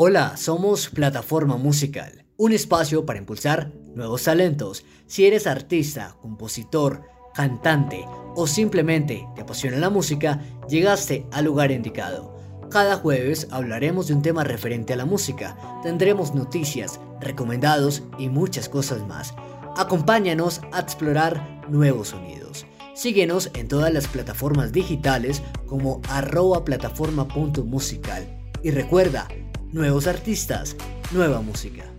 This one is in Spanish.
Hola, somos Plataforma Musical, un espacio para impulsar nuevos talentos. Si eres artista, compositor, cantante o simplemente te apasiona la música, llegaste al lugar indicado. Cada jueves hablaremos de un tema referente a la música, tendremos noticias, recomendados y muchas cosas más. Acompáñanos a explorar nuevos sonidos. Síguenos en todas las plataformas digitales como arroba plataforma.musical. Y recuerda, nuevos artistas, nueva música.